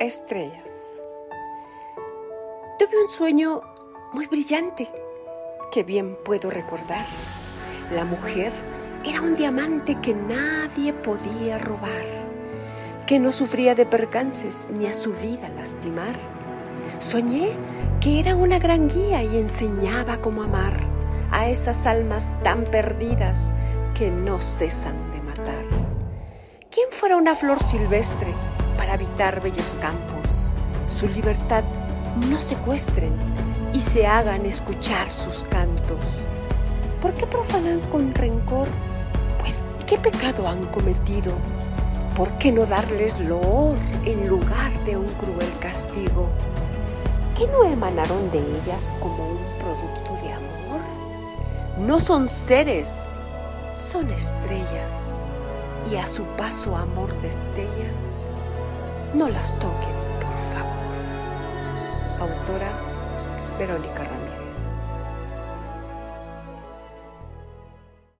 Estrellas. Tuve un sueño muy brillante que bien puedo recordar. La mujer era un diamante que nadie podía robar, que no sufría de percances ni a su vida lastimar. Soñé que era una gran guía y enseñaba cómo amar a esas almas tan perdidas que no cesan de matar. ¿Quién fuera una flor silvestre? Habitar bellos campos, su libertad no secuestren y se hagan escuchar sus cantos. ¿Por qué profanan con rencor? Pues, ¿qué pecado han cometido? ¿Por qué no darles loor en lugar de un cruel castigo? ¿Qué no emanaron de ellas como un producto de amor? No son seres, son estrellas, y a su paso amor destellan no las toquen, por favor. Autora Verónica Ramírez.